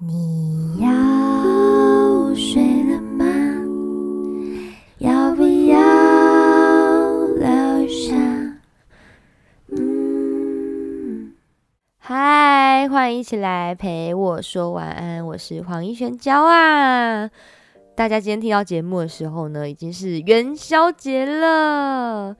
你要睡了吗？要不要留下？嗯，嗨，欢迎一起来陪我说晚安，我是黄一璇娇啊。大家今天听到节目的时候呢，已经是元宵节了。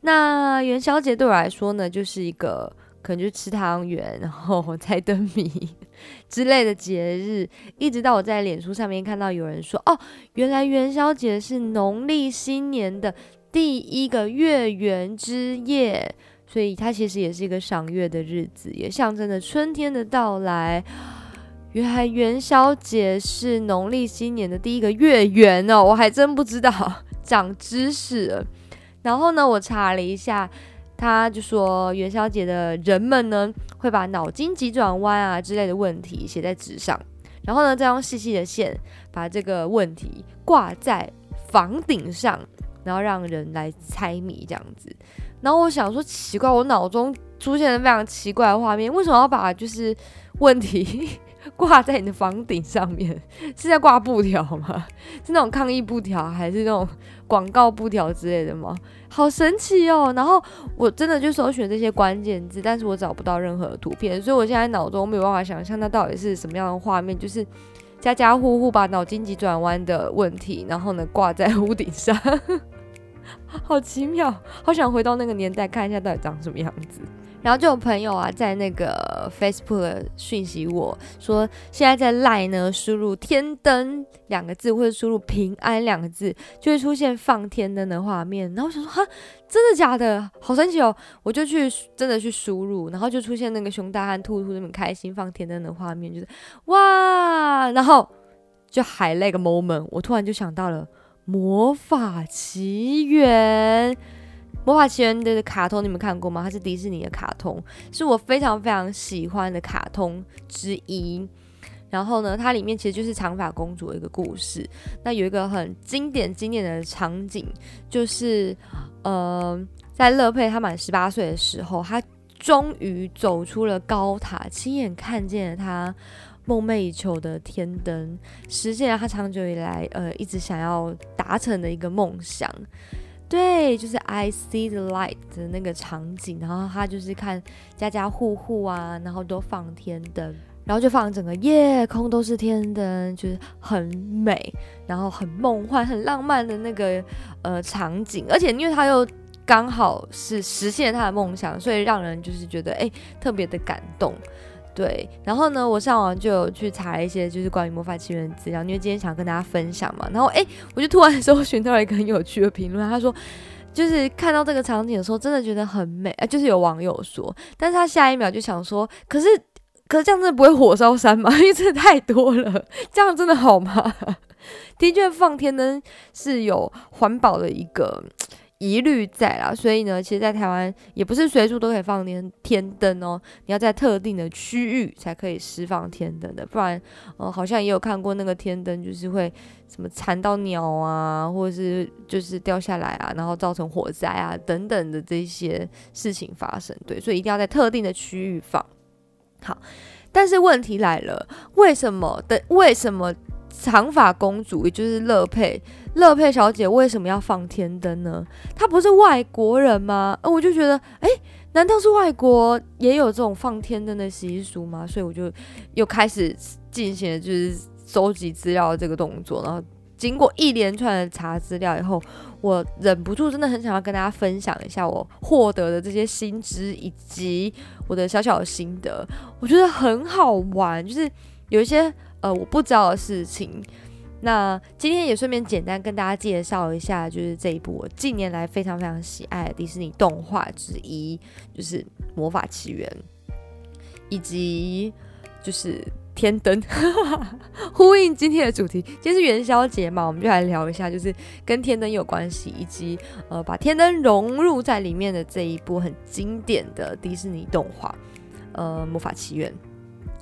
那元宵节对我来说呢，就是一个可能就吃汤圆，然后猜灯谜 之类的节日。一直到我在脸书上面看到有人说，哦，原来元宵节是农历新年的第一个月圆之夜，所以它其实也是一个赏月的日子，也象征着春天的到来。原来元宵节是农历新年的第一个月圆哦，我还真不知道，长知识。然后呢，我查了一下，他就说元宵节的人们呢，会把脑筋急转弯啊之类的问题写在纸上，然后呢，再用细细的线把这个问题挂在房顶上，然后让人来猜谜这样子。然后我想说，奇怪，我脑中出现了非常奇怪的画面，为什么要把就是问题？挂在你的房顶上面，是在挂布条吗？是那种抗议布条，还是那种广告布条之类的吗？好神奇哦！然后我真的就搜寻这些关键字，但是我找不到任何图片，所以我现在脑中没有办法想象它到底是什么样的画面，就是家家户户把脑筋急转弯的问题，然后呢挂在屋顶上，好奇妙，好想回到那个年代看一下到底长什么样子。然后就有朋友啊，在那个 Facebook 讯息我说，现在在 Line 呢，输入“天灯”两个字或者输入“平安”两个字，就会出现放天灯的画面。然后我想说，哈，真的假的？好神奇哦！我就去真的去输入，然后就出现那个熊大和兔兔那么开心放天灯的画面，就是哇！然后就还那个 moment，我突然就想到了《魔法奇缘》。魔法奇缘的卡通你们看过吗？它是迪士尼的卡通，是我非常非常喜欢的卡通之一。然后呢，它里面其实就是长发公主的一个故事。那有一个很经典经典的场景，就是呃，在乐佩他满十八岁的时候，他终于走出了高塔，亲眼看见了他梦寐以求的天灯，实现了他长久以来呃一直想要达成的一个梦想。对，就是 I see the light 的那个场景，然后他就是看家家户户啊，然后都放天灯，然后就放整个夜空都是天灯，就是很美，然后很梦幻、很浪漫的那个呃场景，而且因为他又刚好是实现他的梦想，所以让人就是觉得哎特别的感动。对，然后呢，我上网就有去查一些就是关于魔法奇缘的资料，因为今天想跟大家分享嘛。然后哎，我就突然 搜寻到了一个很有趣的评论，他说，就是看到这个场景的时候，真的觉得很美。哎，就是有网友说，但是他下一秒就想说，可是可是这样真的不会火烧山吗？因为真的太多了，这样真的好吗？的确，放天灯是有环保的一个。疑虑在啦，所以呢，其实，在台湾也不是随处都可以放天天灯哦，你要在特定的区域才可以释放天灯的，不然，呃，好像也有看过那个天灯，就是会什么缠到鸟啊，或者是就是掉下来啊，然后造成火灾啊等等的这些事情发生，对，所以一定要在特定的区域放。好，但是问题来了，为什么的？为什么长发公主也就是乐佩？乐佩小姐为什么要放天灯呢？她不是外国人吗？呃我就觉得，哎，难道是外国也有这种放天灯的习俗吗？所以我就又开始进行了就是收集资料的这个动作。然后经过一连串的查资料以后，我忍不住真的很想要跟大家分享一下我获得的这些新知以及我的小小的心得。我觉得很好玩，就是有一些呃我不知道的事情。那今天也顺便简单跟大家介绍一下，就是这一部我近年来非常非常喜爱的迪士尼动画之一，就是《魔法奇缘》，以及就是天灯，呼应今天的主题。今天是元宵节嘛，我们就来聊一下，就是跟天灯有关系，以及呃把天灯融入在里面的这一部很经典的迪士尼动画，呃《魔法奇缘》。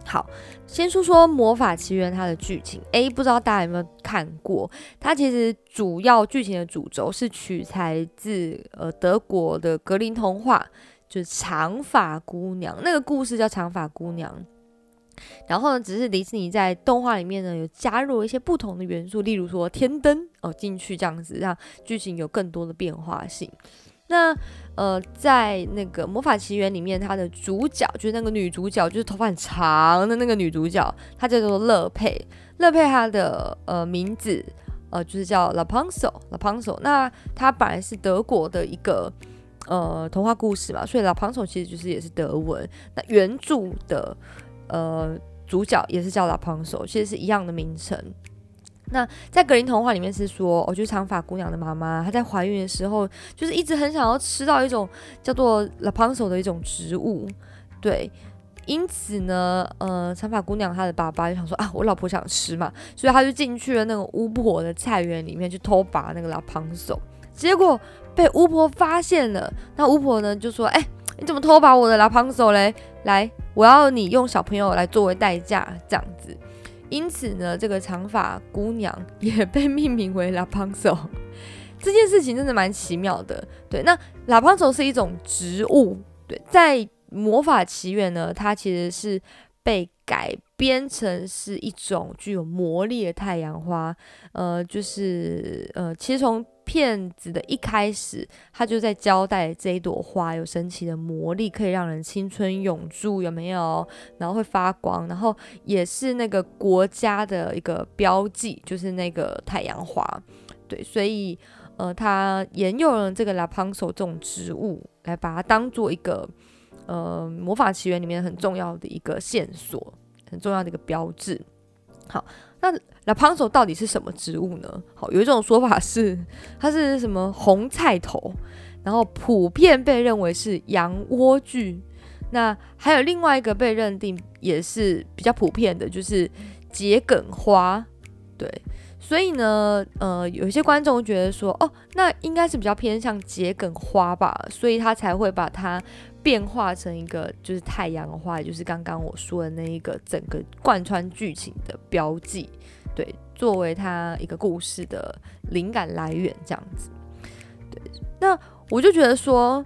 好，先说说《魔法奇缘》它的剧情。A 不知道大家有没有看过？它其实主要剧情的主轴是取材自呃德国的格林童话，就是长发姑娘。那个故事叫长发姑娘。然后呢，只是迪士尼在动画里面呢有加入一些不同的元素，例如说天灯哦进去这样子，让剧情有更多的变化性。那呃，在那个魔法奇缘里面，它的主角就是那个女主角，就是头发很长的那个女主角，她叫做乐佩。乐佩她的呃名字呃就是叫 Rapunzel，Rapunzel。那她本来是德国的一个呃童话故事嘛，所以 Rapunzel 其实就是也是德文。那原著的呃主角也是叫 Rapunzel，其实是一样的名称。那在格林童话里面是说，哦，就是长发姑娘的妈妈，她在怀孕的时候，就是一直很想要吃到一种叫做 Rapunzel 的一种植物，对，因此呢，呃，长发姑娘她的爸爸就想说啊，我老婆想吃嘛，所以他就进去了那个巫婆的菜园里面去偷拔那个 Rapunzel，结果被巫婆发现了，那巫婆呢就说，哎，你怎么偷拔我的 Rapunzel 嘞？来，我要你用小朋友来作为代价，这样子。因此呢，这个长发姑娘也被命名为拉庞索。这件事情真的蛮奇妙的。对，那拉庞索是一种植物。对，在魔法奇缘呢，它其实是被改编成是一种具有魔力的太阳花。呃，就是呃，其实从骗子的一开始，他就在交代这一朵花有神奇的魔力，可以让人青春永驻，有没有？然后会发光，然后也是那个国家的一个标记，就是那个太阳花。对，所以呃，他沿用了这个 Rapunzel 这种植物，来把它当做一个呃魔法奇缘里面很重要的一个线索，很重要的一个标志。好。那 Rapunzel 到底是什么植物呢？好，有一种说法是 它是什么红菜头，然后普遍被认为是羊莴苣。那还有另外一个被认定也是比较普遍的，就是桔梗花。对，所以呢，呃，有些观众觉得说，哦，那应该是比较偏向桔梗花吧，所以他才会把它变化成一个就是太阳花，就是刚刚我说的那一个整个贯穿剧情的标记。对，作为他一个故事的灵感来源，这样子。对，那我就觉得说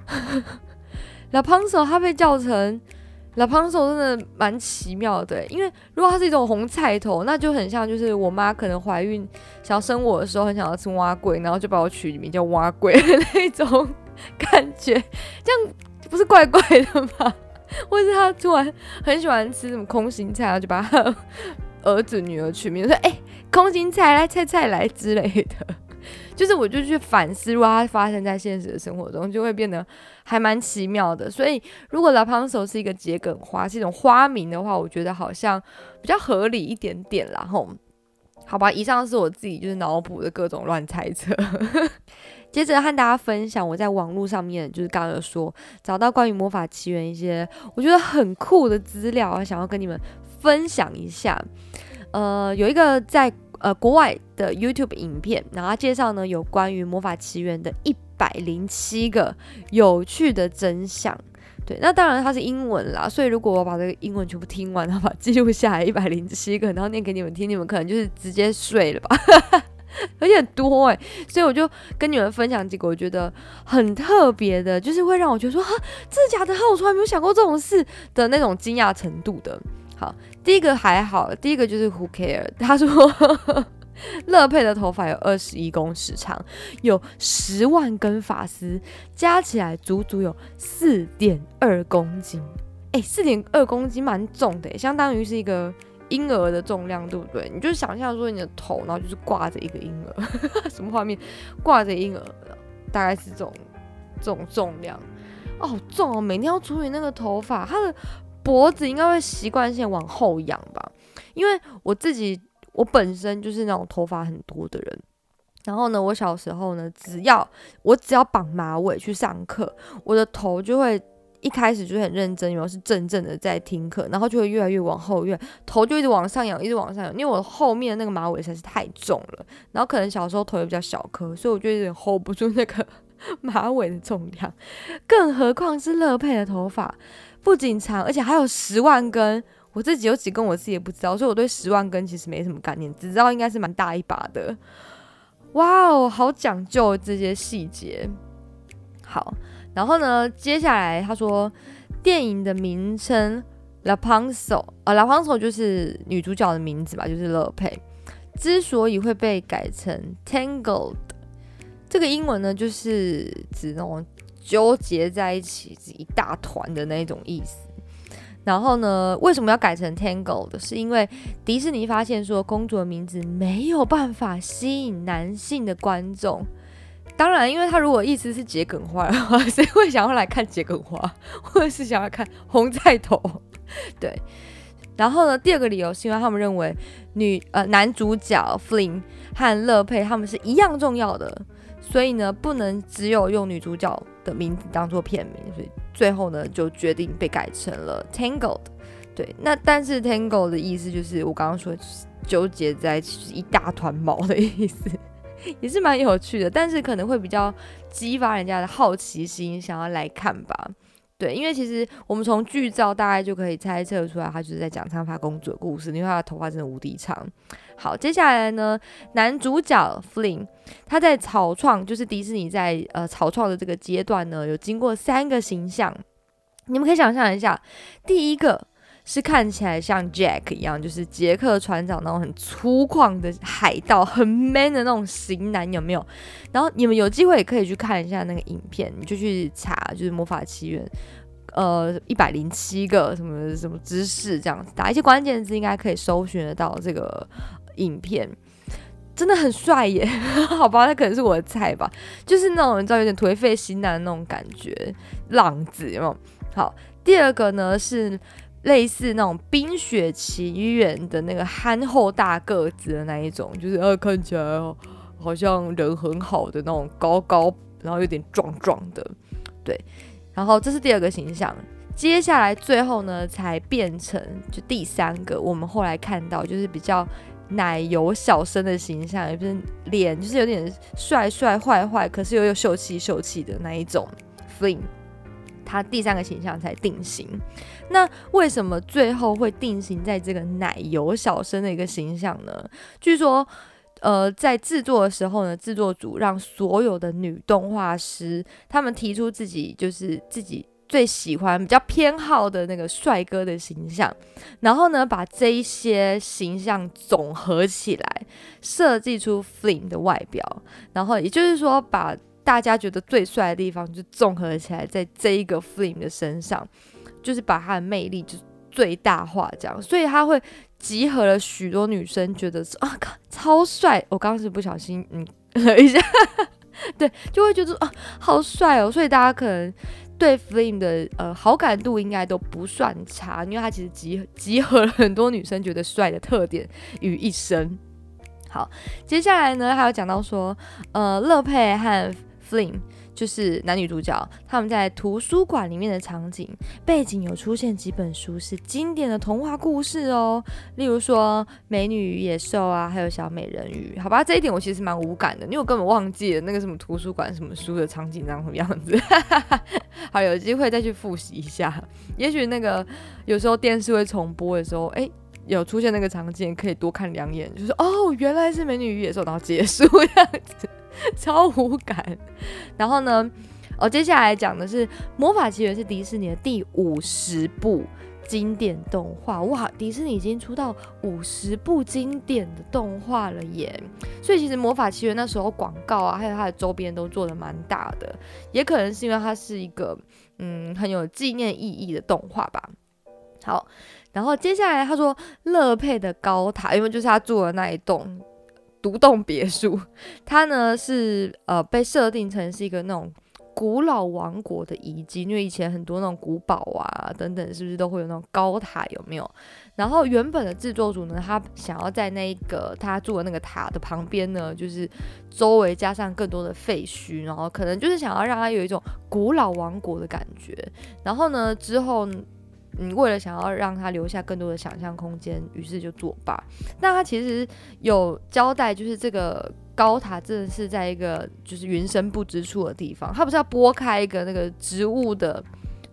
老胖手他被叫成 老胖手真的蛮奇妙的，因为如果它是一种红菜头，那就很像就是我妈可能怀孕想要生我的时候，很想要吃蛙龟，然后就把我取名叫蛙龟的那种感觉，这样不是怪怪的吗？或是他突然很喜欢吃什么空心菜，然后就把他。儿子女儿取名说：“哎，空心菜来，菜菜来之类的。”就是我就去反思，如果它发生在现实的生活中，就会变得还蛮奇妙的。所以，如果 Rapunzel 是一个桔梗花，是一种花名的话，我觉得好像比较合理一点点啦。吼，好吧，以上是我自己就是脑补的各种乱猜测。接着和大家分享我在网络上面就是刚刚说找到关于魔法奇缘一些我觉得很酷的资料，想要跟你们。分享一下，呃，有一个在呃国外的 YouTube 影片，然后介绍呢有关于魔法奇缘的一百零七个有趣的真相。对，那当然它是英文啦，所以如果我把这个英文全部听完，然后把记录下来一百零七个，然后念给你们听，你们可能就是直接睡了吧，有点多哎，所以我就跟你们分享几个我觉得很特别的，就是会让我觉得说哈，真的假的？哈，我从来没有想过这种事的那种惊讶程度的。好，第一个还好，第一个就是 Who care？他说 乐佩的头发有二十一公尺长，有十万根发丝，加起来足足有四点二公斤。哎，四点二公斤蛮重的，相当于是一个婴儿的重量，对不对？你就想象说你的头，然后就是挂着一个婴儿，什么画面？挂着婴儿，大概是这种这种重量，哦，好重哦！每天要处理那个头发，他的。脖子应该会习惯性往后仰吧，因为我自己我本身就是那种头发很多的人，然后呢，我小时候呢，只要我只要绑马尾去上课，我的头就会一开始就很认真，然后是正正的在听课，然后就会越来越往后，越头就一直往上仰，一直往上仰，因为我后面那个马尾实在是太重了，然后可能小时候头也比较小颗，所以我就有点 hold 不住那个马尾的重量，更何况是乐佩的头发。不仅长，而且还有十万根。我自己有几根，我自己也不知道，所以我对十万根其实没什么概念，只知道应该是蛮大一把的。哇哦，好讲究这些细节。好，然后呢，接下来他说电影的名称《La p a n s o 呃，La p a n s o 就是女主角的名字吧，就是乐佩。之所以会被改成 Tangled，这个英文呢，就是指那种纠结在一起一大团的那种意思。然后呢，为什么要改成 Tangled？是因为迪士尼发现说，公主的名字没有办法吸引男性的观众。当然，因为他如果意思是桔梗花的话，谁会想要来看桔梗花，或者是想要看红菜头？对。然后呢，第二个理由是因为他们认为女呃男主角 Flynn 和乐佩他们是一样重要的，所以呢不能只有用女主角的名字当做片名，所以最后呢就决定被改成了 Tangled。对，那但是 Tangled 的意思就是我刚刚说纠结在一大团毛的意思。也是蛮有趣的，但是可能会比较激发人家的好奇心，想要来看吧。对，因为其实我们从剧照大概就可以猜测出来，他就是在讲长发公主的故事，因为他的头发真的无敌长。好，接下来呢，男主角 Flynn，他在草创，就是迪士尼在呃草创的这个阶段呢，有经过三个形象，你们可以想象一下，第一个。是看起来像 Jack 一样，就是杰克船长那种很粗犷的海盗，很 man 的那种型男，有没有？然后你们有机会也可以去看一下那个影片，你就去查，就是魔法奇缘，呃，一百零七个什么什么知识这样子，打一些关键字，应该可以搜寻得到这个影片，真的很帅耶！好吧，那可能是我的菜吧，就是那种你知道有点颓废型男的那种感觉，浪子有没有？好，第二个呢是。类似那种《冰雪奇缘》的那个憨厚大个子的那一种，就是呃看起来好像人很好的那种高高，然后有点壮壮的，对。然后这是第二个形象，接下来最后呢才变成就第三个，我们后来看到就是比较奶油小生的形象，也不是脸就是有点帅帅坏坏，可是又又秀气秀气的那一种 Flynn。他第三个形象才定型，那为什么最后会定型在这个奶油小生的一个形象呢？据说，呃，在制作的时候呢，制作组让所有的女动画师他们提出自己就是自己最喜欢、比较偏好的那个帅哥的形象，然后呢，把这一些形象总合起来，设计出 Flynn 的外表，然后也就是说把。大家觉得最帅的地方，就综合起来在这一个 Flame 的身上，就是把他的魅力就最大化，这样，所以他会集合了许多女生，觉得说啊，超帅！我刚刚是不小心嗯了 一下，对，就会觉得啊，好帅哦！所以大家可能对 Flame 的呃好感度应该都不算差，因为他其实集集合了很多女生觉得帅的特点于一身。好，接下来呢，还有讲到说，呃，乐佩和 Flynn 就是男女主角，他们在图书馆里面的场景背景有出现几本书，是经典的童话故事哦，例如说《美女与野兽》啊，还有《小美人鱼》。好吧，这一点我其实蛮无感的，因为我根本忘记了那个什么图书馆什么书的场景长什么样子。好，有机会再去复习一下，也许那个有时候电视会重播的时候，哎，有出现那个场景，可以多看两眼，就是哦，原来是《美女与野兽》，然后结束这样子。超无感，然后呢？哦，接下来讲的是《魔法奇缘》是迪士尼的第五十部经典动画。哇，迪士尼已经出到五十部经典的动画了耶！所以其实《魔法奇缘》那时候广告啊，还有它的周边都做的蛮大的，也可能是因为它是一个嗯很有纪念意义的动画吧。好，然后接下来他说乐佩的高塔，因为就是他住的那一栋。独栋别墅，它呢是呃被设定成是一个那种古老王国的遗迹，因为以前很多那种古堡啊等等，是不是都会有那种高塔？有没有？然后原本的制作组呢，他想要在那个他住的那个塔的旁边呢，就是周围加上更多的废墟，然后可能就是想要让它有一种古老王国的感觉。然后呢之后。嗯，为了想要让他留下更多的想象空间，于是就作罢。那他其实有交代，就是这个高塔真的是在一个就是云深不知处的地方，他不是要拨开一个那个植物的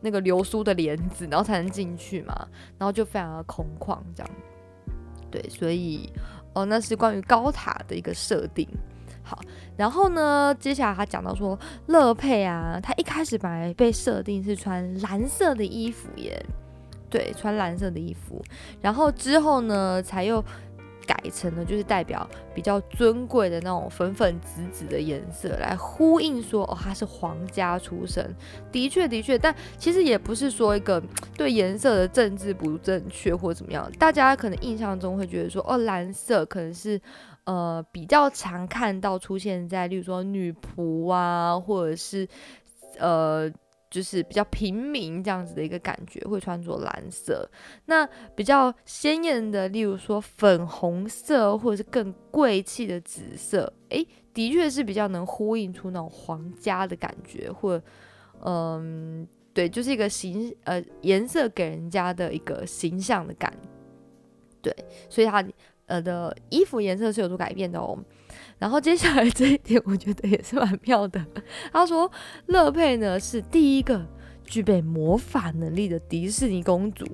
那个流苏的帘子，然后才能进去嘛？然后就非常的空旷，这样。对，所以哦，那是关于高塔的一个设定。好，然后呢，接下来他讲到说，乐佩啊，他一开始本来被设定是穿蓝色的衣服耶。对，穿蓝色的衣服。然后之后呢，才又改成了就是代表比较尊贵的那种粉粉紫紫的颜色，来呼应说哦，他是皇家出身。的确，的确，但其实也不是说一个对颜色的政治不正确或怎么样。大家可能印象中会觉得说，哦，蓝色可能是。呃，比较常看到出现在，例如说女仆啊，或者是呃，就是比较平民这样子的一个感觉，会穿着蓝色。那比较鲜艳的，例如说粉红色，或者是更贵气的紫色，诶，的确是比较能呼应出那种皇家的感觉，或嗯，对，就是一个形呃颜色给人家的一个形象的感，对，所以它。呃的衣服颜色是有所改变的哦，然后接下来这一点我觉得也是蛮妙的。他说 乐佩呢是第一个具备魔法能力的迪士尼公主。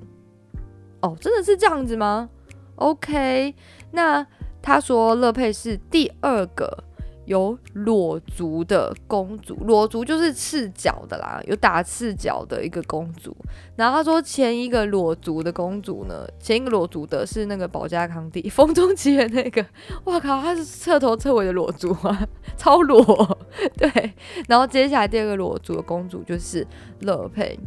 哦，真的是这样子吗？OK，那他说乐佩是第二个。有裸足的公主，裸足就是赤脚的啦，有打赤脚的一个公主。然后他说前一个裸足的公主呢，前一个裸足的是那个保加康帝，风中奇缘那个，哇靠，他是彻头彻尾的裸足啊，超裸。对，然后接下来第二个裸足的公主就是乐佩，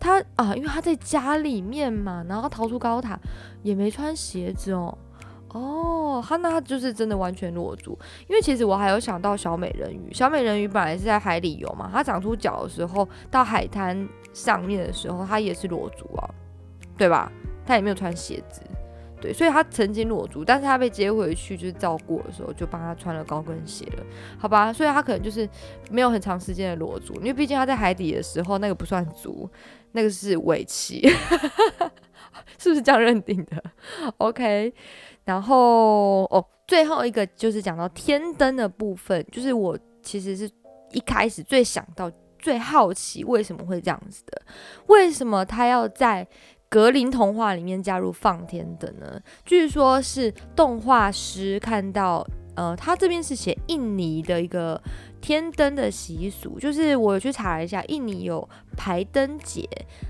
她啊，因为她在家里面嘛，然后逃出高塔也没穿鞋子哦。哦，他那他就是真的完全裸足，因为其实我还有想到小美人鱼，小美人鱼本来是在海里游嘛，它长出脚的时候到海滩上面的时候，它也是裸足啊，对吧？它也没有穿鞋子，对，所以它曾经裸足，但是它被接回去就是照顾的时候，就帮他穿了高跟鞋了，好吧？所以他可能就是没有很长时间的裸足，因为毕竟他在海底的时候那个不算足，那个是尾鳍，是不是这样认定的？OK。然后哦，最后一个就是讲到天灯的部分，就是我其实是一开始最想到、最好奇为什么会这样子的，为什么他要在格林童话里面加入放天灯呢？据说是动画师看到，呃，他这边是写印尼的一个。天灯的习俗，就是我去查了一下，印尼有排灯节。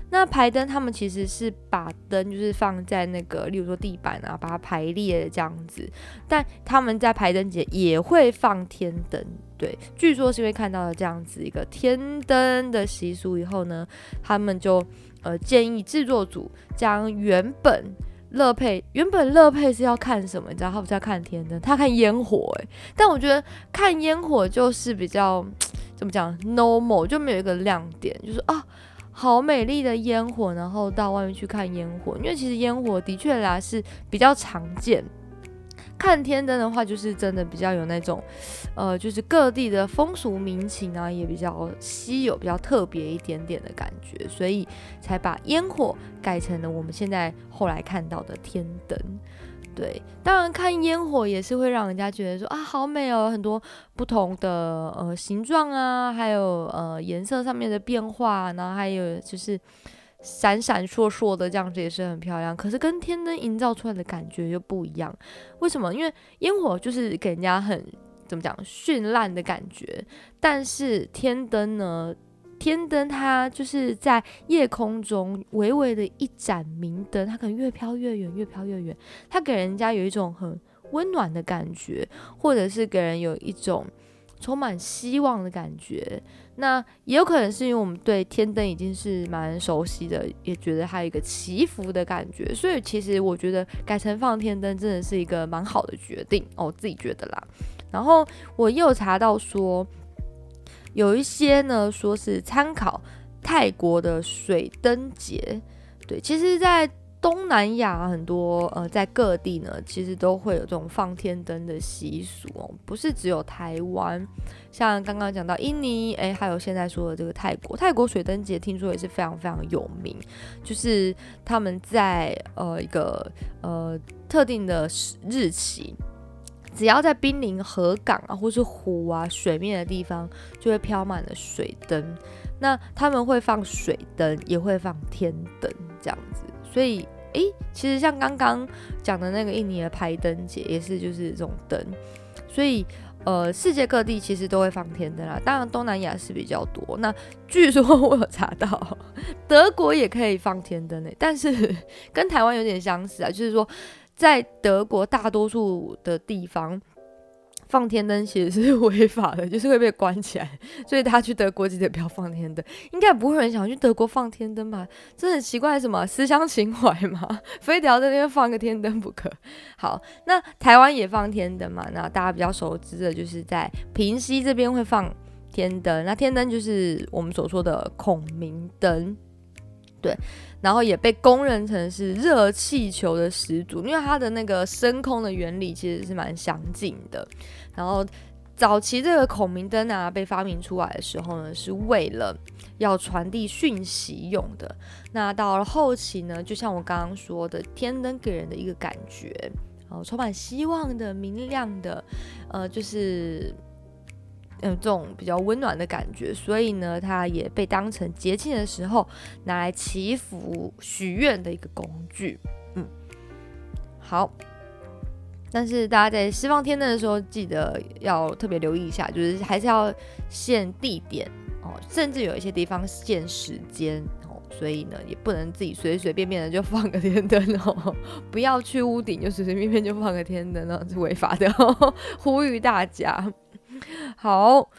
那排灯，他们其实是把灯就是放在那个，例如说地板啊，把它排列这样子。但他们在排灯节也会放天灯，对，据说是因为看到了这样子一个天灯的习俗以后呢，他们就呃建议制作组将原本。乐佩原本乐佩是要看什么？你知道他不是要看天灯，他看烟火诶，但我觉得看烟火就是比较 怎么讲，normal 就没有一个亮点，就是啊，好美丽的烟火，然后到外面去看烟火，因为其实烟火的确啦是比较常见。看天灯的话，就是真的比较有那种，呃，就是各地的风俗民情啊，也比较稀有、比较特别一点点的感觉，所以才把烟火改成了我们现在后来看到的天灯。对，当然看烟火也是会让人家觉得说啊，好美哦，很多不同的呃形状啊，还有呃颜色上面的变化，然后还有就是。闪闪烁烁的这样子也是很漂亮，可是跟天灯营造出来的感觉又不一样。为什么？因为烟火就是给人家很怎么讲绚烂的感觉，但是天灯呢？天灯它就是在夜空中微微的一盏明灯，它可能越飘越远，越飘越远，它给人家有一种很温暖的感觉，或者是给人有一种。充满希望的感觉，那也有可能是因为我们对天灯已经是蛮熟悉的，也觉得它有一个祈福的感觉，所以其实我觉得改成放天灯真的是一个蛮好的决定哦，自己觉得啦。然后我又查到说，有一些呢说是参考泰国的水灯节，对，其实，在。东南亚很多呃，在各地呢，其实都会有这种放天灯的习俗哦，不是只有台湾，像刚刚讲到印尼，哎，还有现在说的这个泰国，泰国水灯节听说也是非常非常有名，就是他们在呃一个呃特定的日期，只要在濒临河港啊或是湖啊水面的地方，就会飘满了水灯，那他们会放水灯，也会放天灯这样子。所以，诶，其实像刚刚讲的那个印尼的排灯节，也是就是这种灯。所以，呃，世界各地其实都会放天灯啦，当然东南亚是比较多。那据说 我有查到，德国也可以放天灯诶，但是跟台湾有点相似啊，就是说在德国大多数的地方。放天灯其实是违法的，就是会被关起来，所以大家去德国记得不要放天灯。应该不会有人想去德国放天灯吧？这很奇怪，什么思乡情怀吗？非得要在那边放个天灯不可？好，那台湾也放天灯嘛？那大家比较熟知的就是在平溪这边会放天灯，那天灯就是我们所说的孔明灯，对。然后也被公认成是热气球的始祖，因为它的那个升空的原理其实是蛮相近的。然后早期这个孔明灯啊被发明出来的时候呢，是为了要传递讯息用的。那到了后期呢，就像我刚刚说的，天灯给人的一个感觉，然后充满希望的、明亮的，呃，就是。有这种比较温暖的感觉，所以呢，它也被当成节庆的时候拿来祈福许愿的一个工具。嗯，好。但是大家在释放天灯的时候，记得要特别留意一下，就是还是要限地点哦，甚至有一些地方限时间哦，所以呢，也不能自己随随便便的就放个天灯哦，不要去屋顶就随随便便就放个天灯那，是违法的，呼吁大家。好，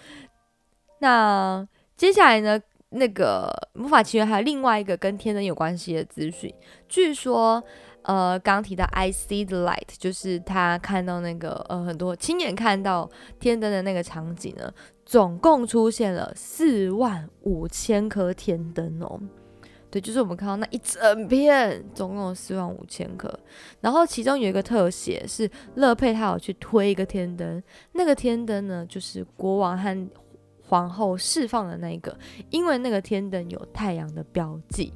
那接下来呢？那个魔法奇缘还有另外一个跟天灯有关系的资讯。据说，呃，刚提到 I see the light，就是他看到那个呃很多亲眼看到天灯的那个场景呢，总共出现了四万五千颗天灯哦。对，就是我们看到那一整片，总共有四万五千颗。然后其中有一个特写是乐佩他有去推一个天灯，那个天灯呢就是国王和皇后释放的那一个，因为那个天灯有太阳的标记。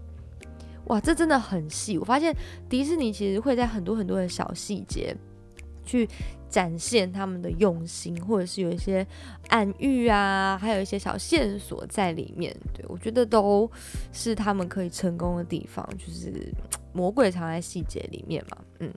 哇，这真的很细。我发现迪士尼其实会在很多很多的小细节去。展现他们的用心，或者是有一些暗喻啊，还有一些小线索在里面。对我觉得都是他们可以成功的地方，就是魔鬼藏在细节里面嘛。嗯，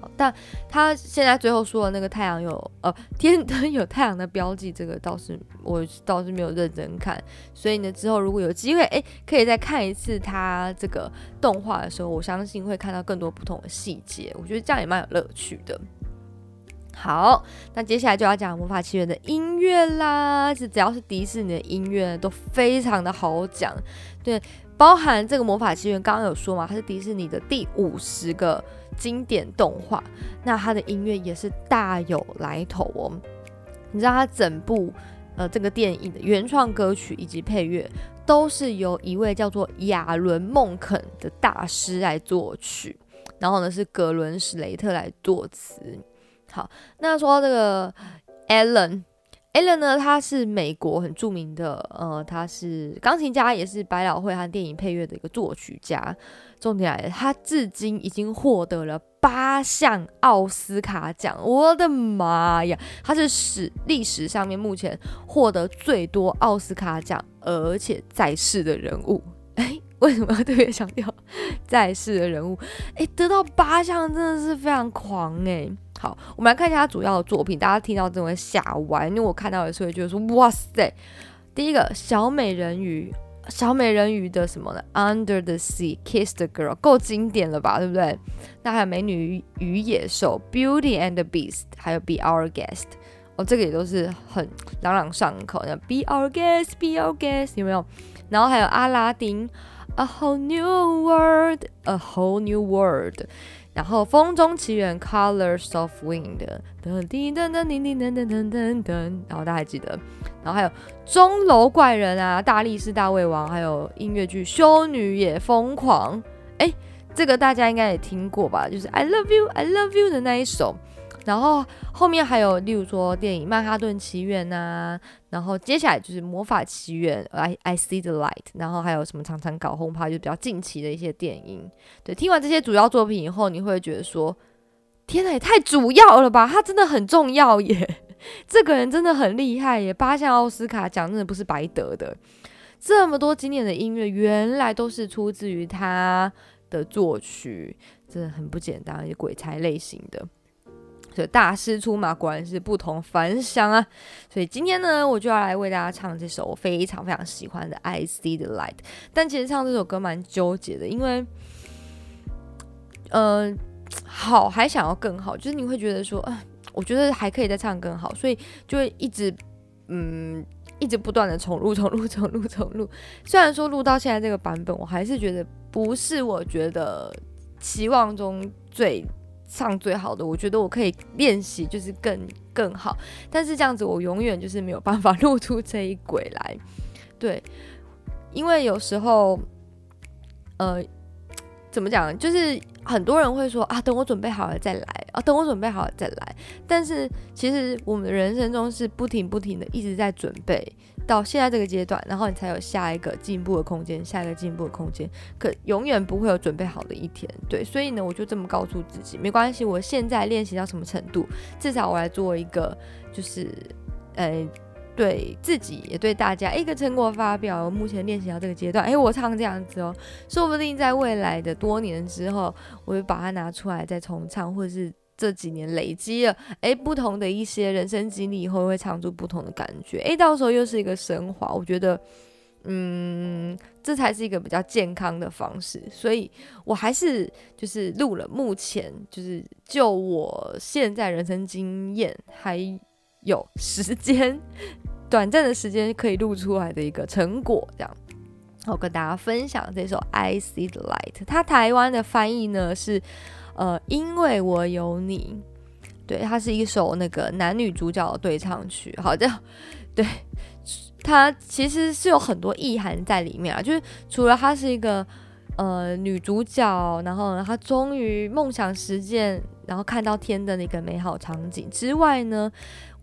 好，但他现在最后说的那个太阳有呃天灯有太阳的标记，这个倒是我倒是没有认真看。所以呢，之后如果有机会，哎，可以再看一次他这个动画的时候，我相信会看到更多不同的细节。我觉得这样也蛮有乐趣的。好，那接下来就要讲《魔法奇缘》的音乐啦。是只要是迪士尼的音乐都非常的好讲，对，包含这个《魔法奇缘》刚刚有说嘛，它是迪士尼的第五十个经典动画，那它的音乐也是大有来头哦。你知道它整部呃这个电影的原创歌曲以及配乐都是由一位叫做亚伦孟肯的大师来作曲，然后呢是格伦史雷特来作词。好，那说到这个 Alan，Alan 呢，他是美国很著名的，呃，他是钢琴家，也是百老汇和电影配乐的一个作曲家。重点来了，他至今已经获得了八项奥斯卡奖，我的妈呀！他是史历史上面目前获得最多奥斯卡奖，而且在世的人物。哎，为什么要特别强调 在世的人物？哎，得到八项真的是非常狂哎。好，我们来看一下他主要的作品。大家听到真的会吓歪，因为我看到的时候觉得说，哇塞！第一个小美人鱼，小美人鱼的什么呢？Under the Sea Kiss the Girl，够经典了吧，对不对？那还有美女与野兽，Beauty and the Beast，还有 Be Our Guest，哦，这个也都是很朗朗上口的。Be Our Guest，Be Our Guest，有没有？然后还有阿拉丁，A Whole New World，A Whole New World。然后《风中奇缘》Colors of Wind，噔噔噔噔噔噔噔噔噔噔，然后大家还记得，然后还有钟楼怪人啊，大力士大胃王，还有音乐剧《修女也疯狂》，哎，这个大家应该也听过吧？就是 I love you, I love you 的那一首。然后后面还有，例如说电影《曼哈顿奇缘》呐，然后接下来就是《魔法奇缘》，I I see the light，然后还有什么常常搞轰趴，就比较近期的一些电影。对，听完这些主要作品以后，你会觉得说，天呐，也太主要了吧？他真的很重要耶，这个人真的很厉害耶，八项奥斯卡奖真的不是白得的。这么多经典的音乐，原来都是出自于他的作曲，真的很不简单，也鬼才类型的。所以大师出马，果然是不同凡响啊！所以今天呢，我就要来为大家唱这首我非常非常喜欢的《I See the Light》。但其实唱这首歌蛮纠结的，因为，呃，好还想要更好，就是你会觉得说，啊，我觉得还可以再唱更好，所以就会一直，嗯，一直不断的重录、重录、重录、重录。虽然说录到现在这个版本，我还是觉得不是我觉得期望中最。唱最好的，我觉得我可以练习，就是更更好。但是这样子，我永远就是没有办法露出这一轨来。对，因为有时候，呃，怎么讲，就是很多人会说啊，等我准备好了再来啊，等我准备好了再来。但是其实我们人生中是不停不停的一直在准备。到现在这个阶段，然后你才有下一个进步的空间，下一个进步的空间，可永远不会有准备好的一天，对，所以呢，我就这么告诉自己，没关系，我现在练习到什么程度，至少我来做一个，就是，呃，对自己也对大家一个成果发表。目前练习到这个阶段，哎，我唱这样子哦，说不定在未来的多年之后，我会把它拿出来再重唱，或者是。这几年累积了，哎，不同的一些人生经历以后，会唱出不同的感觉，哎，到时候又是一个升华。我觉得，嗯，这才是一个比较健康的方式。所以我还是就是录了，目前就是就我现在人生经验还有时间，短暂的时间可以录出来的一个成果，这样，我跟大家分享这首《I See the Light》。它台湾的翻译呢是。呃，因为我有你，对，它是一首那个男女主角的对唱曲，好的，对，它其实是有很多意涵在里面啊，就是除了它是一个呃女主角，然后她终于梦想实现，然后看到天的那个美好场景之外呢，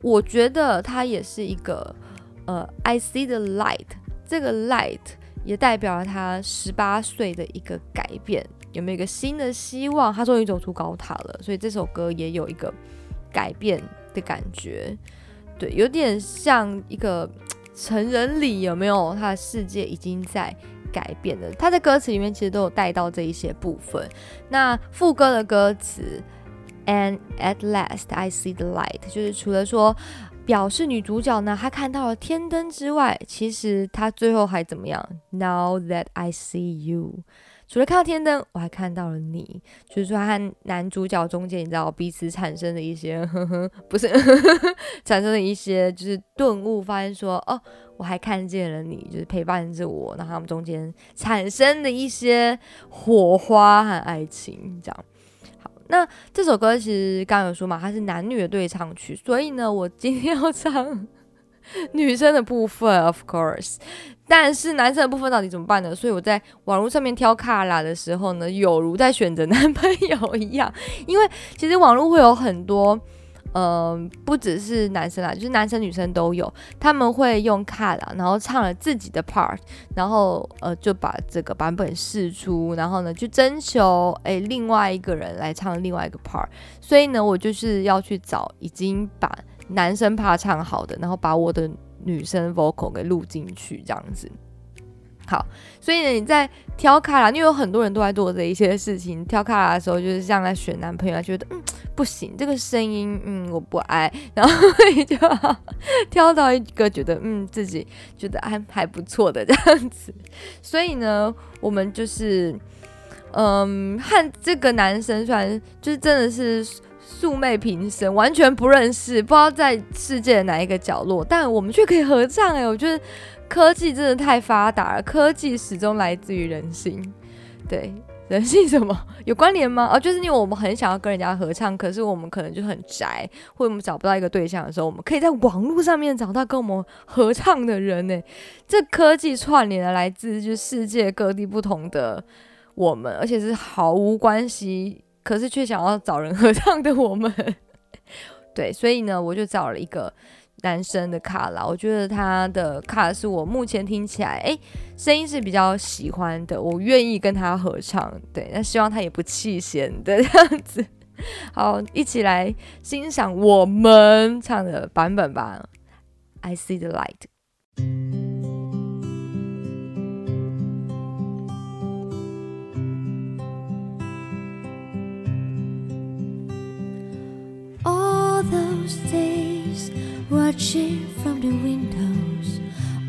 我觉得它也是一个呃，I see the light，这个 light 也代表了他十八岁的一个改变。有没有一个新的希望？他终于走出高塔了，所以这首歌也有一个改变的感觉，对，有点像一个成人礼，有没有？他的世界已经在改变了。他的歌词里面其实都有带到这一些部分。那副歌的歌词，And at last I see the light，就是除了说表示女主角呢，她看到了天灯之外，其实她最后还怎么样？Now that I see you。除了看到天灯，我还看到了你，就是说和男主角中间，你知道彼此产生的一些，呵呵，不是 产生的一些，就是顿悟，发现说，哦，我还看见了你，就是陪伴着我，然后他们中间产生的一些火花和爱情，这样。好，那这首歌其实刚有说嘛，它是男女的对唱曲，所以呢，我今天要唱 女生的部分，of course。但是男生的部分到底怎么办呢？所以我在网络上面挑卡拉的时候呢，有如在选择男朋友一样。因为其实网络会有很多，嗯，不只是男生啦，就是男生女生都有，他们会用卡拉，然后唱了自己的 part，然后呃就把这个版本试出，然后呢去征求诶另外一个人来唱另外一个 part。所以呢，我就是要去找已经把男生 part 唱好的，然后把我的。女生 vocal 给录进去，这样子好。所以呢，你在挑卡拉，因为有很多人都在做这一些事情。挑卡拉的时候，就是像在选男朋友，觉得嗯不行，这个声音嗯我不爱，然后你就 挑到一个觉得嗯自己觉得还还不错的这样子。所以呢，我们就是嗯和这个男生，虽然就是真的是。素昧平生，完全不认识，不知道在世界的哪一个角落，但我们却可以合唱哎！我觉得科技真的太发达了，科技始终来自于人心。对，人性什么有关联吗？哦，就是因为我们很想要跟人家合唱，可是我们可能就很宅，或者我们找不到一个对象的时候，我们可以在网络上面找到跟我们合唱的人呢。这科技串联了来自就是世界各地不同的我们，而且是毫无关系。可是却想要找人合唱的我们，对，所以呢，我就找了一个男生的卡拉，我觉得他的卡是我目前听起来，哎，声音是比较喜欢的，我愿意跟他合唱，对，那希望他也不弃嫌的这样子。好，一起来欣赏我们唱的版本吧。I see the light。Those days watching from the windows,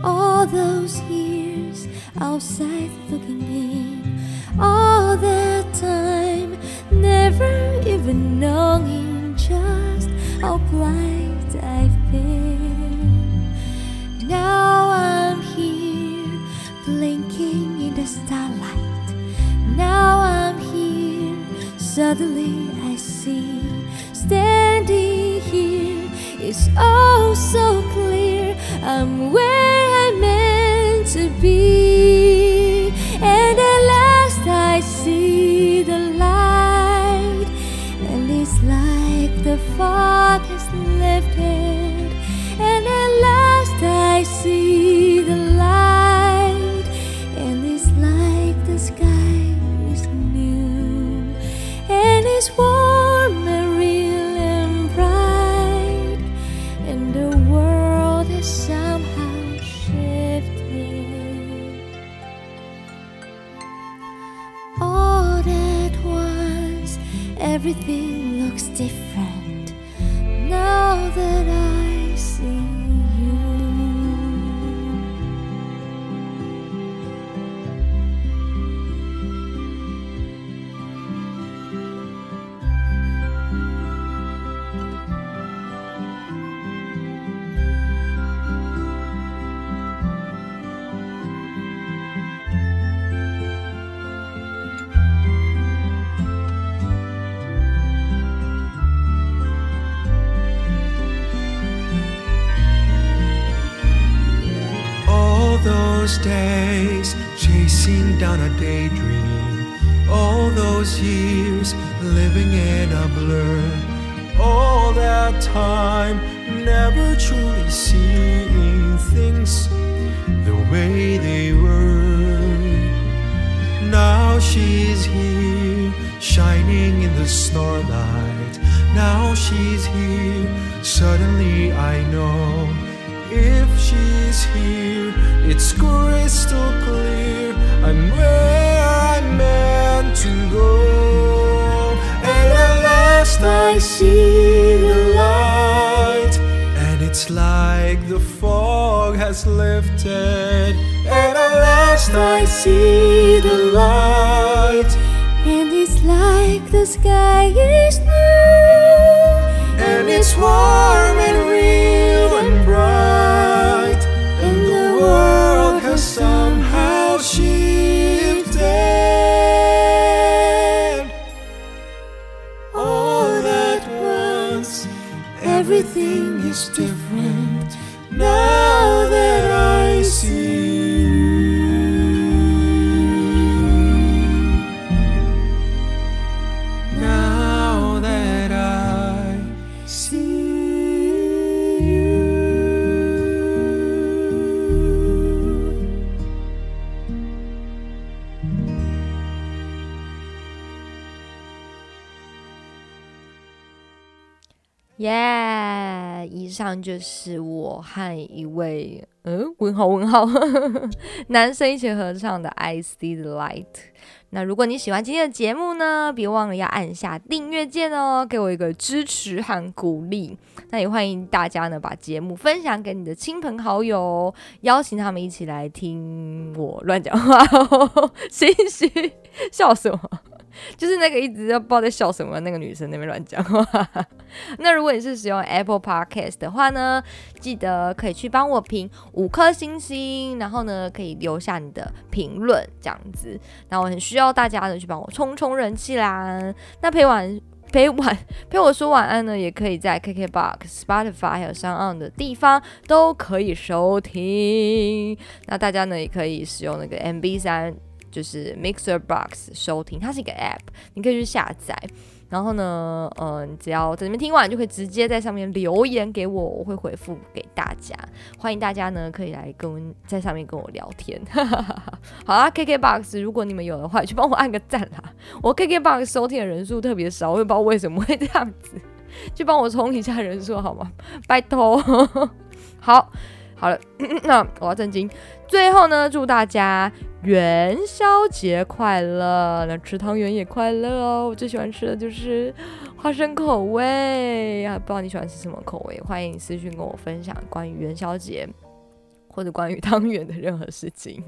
all those years outside looking in, all that time never even knowing just how blind I've been. Now I'm here blinking in the starlight. Now I'm here, suddenly I see standing It's all so clear. I'm where I'm meant to be, and at last I see the light, and it's like the fog has lifted, that time never truly seeing things the way they were. Now she's here, shining in the starlight. Now she's here, suddenly I know. If she's here, it's crystal clear. I'm where I'm meant to go. And at last I see has lifted. And at last I see the light. And it's like the sky is blue, And it's warm and real and bright. And the world has somehow shifted. All at once, everything is different now 就是我和一位嗯问号问号 男生一起合唱的《I See the Light》。那如果你喜欢今天的节目呢，别忘了要按下订阅键哦，给我一个支持和鼓励。那也欢迎大家呢把节目分享给你的亲朋好友，邀请他们一起来听我乱讲话哦。嘻嘻，笑什么？就是那个一直要不知道在笑什么那个女生那边乱讲话。那如果你是使用 Apple Podcast 的话呢，记得可以去帮我评五颗星星，然后呢可以留下你的评论这样子。那我很需要大家呢去帮我冲冲人气啦。那陪晚 陪晚陪我说晚安呢，也可以在 KKBox、Spotify 还有上岸的地方都可以收听。那大家呢也可以使用那个 MB 三。就是 Mixer Box 收听，它是一个 App，你可以去下载。然后呢，呃，你只要在那边听完，就可以直接在上面留言给我，我会回复给大家。欢迎大家呢，可以来跟在上面跟我聊天。好啦，KKBox，如果你们有的话，去帮我按个赞啦。我 KKBox 收听的人数特别少，我也不知道为什么会这样子，去帮我冲一下人数好吗？拜托。好。好了，那我要震惊。最后呢，祝大家元宵节快乐！那吃汤圆也快乐哦。我最喜欢吃的就是花生口味啊，不知道你喜欢吃什么口味？欢迎私信跟我分享关于元宵节或者关于汤圆的任何事情。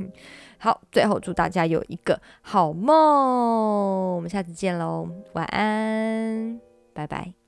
好，最后祝大家有一个好梦，我们下次见喽，晚安，拜拜。